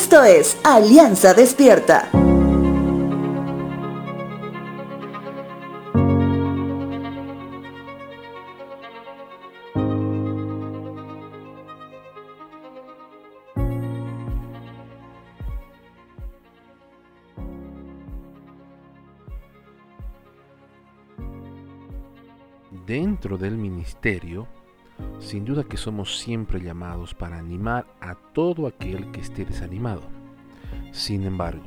Esto es Alianza Despierta. Dentro del ministerio, sin duda que somos siempre llamados para animar a todo aquel que esté desanimado. Sin embargo,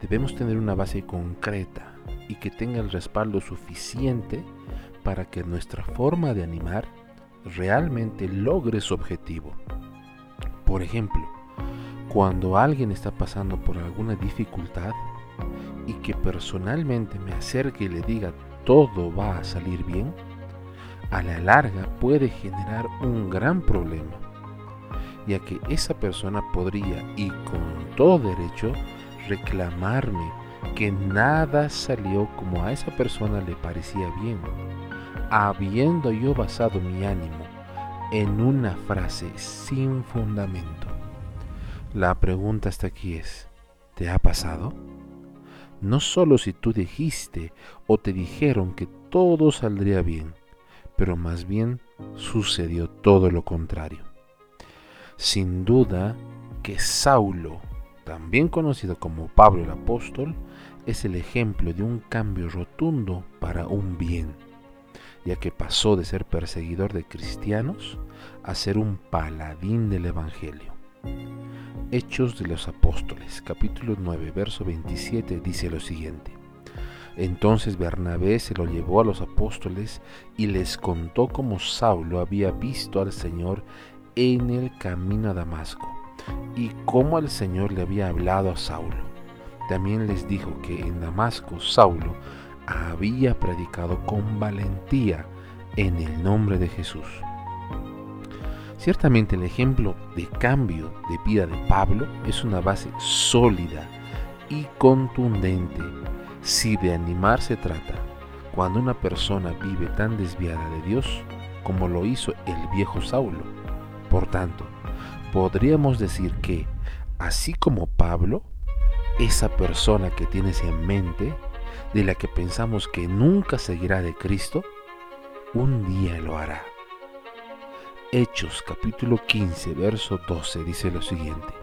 debemos tener una base concreta y que tenga el respaldo suficiente para que nuestra forma de animar realmente logre su objetivo. Por ejemplo, cuando alguien está pasando por alguna dificultad y que personalmente me acerque y le diga todo va a salir bien, a la larga puede generar un gran problema, ya que esa persona podría, y con todo derecho, reclamarme que nada salió como a esa persona le parecía bien, habiendo yo basado mi ánimo en una frase sin fundamento. La pregunta hasta aquí es, ¿te ha pasado? No solo si tú dijiste o te dijeron que todo saldría bien, pero más bien sucedió todo lo contrario. Sin duda que Saulo, también conocido como Pablo el apóstol, es el ejemplo de un cambio rotundo para un bien, ya que pasó de ser perseguidor de cristianos a ser un paladín del Evangelio. Hechos de los Apóstoles, capítulo 9, verso 27, dice lo siguiente. Entonces Bernabé se lo llevó a los apóstoles y les contó cómo Saulo había visto al Señor en el camino a Damasco y cómo el Señor le había hablado a Saulo. También les dijo que en Damasco Saulo había predicado con valentía en el nombre de Jesús. Ciertamente el ejemplo de cambio de vida de Pablo es una base sólida y contundente si de animar se trata, cuando una persona vive tan desviada de Dios como lo hizo el viejo Saulo. Por tanto, podríamos decir que, así como Pablo, esa persona que tienes en mente, de la que pensamos que nunca seguirá de Cristo, un día lo hará. Hechos capítulo 15, verso 12 dice lo siguiente.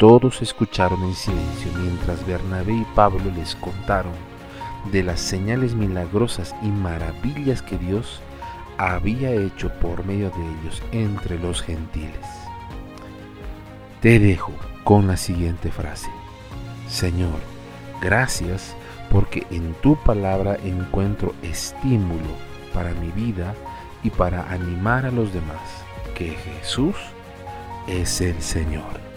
Todos escucharon en silencio mientras Bernabé y Pablo les contaron de las señales milagrosas y maravillas que Dios había hecho por medio de ellos entre los gentiles. Te dejo con la siguiente frase. Señor, gracias porque en tu palabra encuentro estímulo para mi vida y para animar a los demás, que Jesús es el Señor.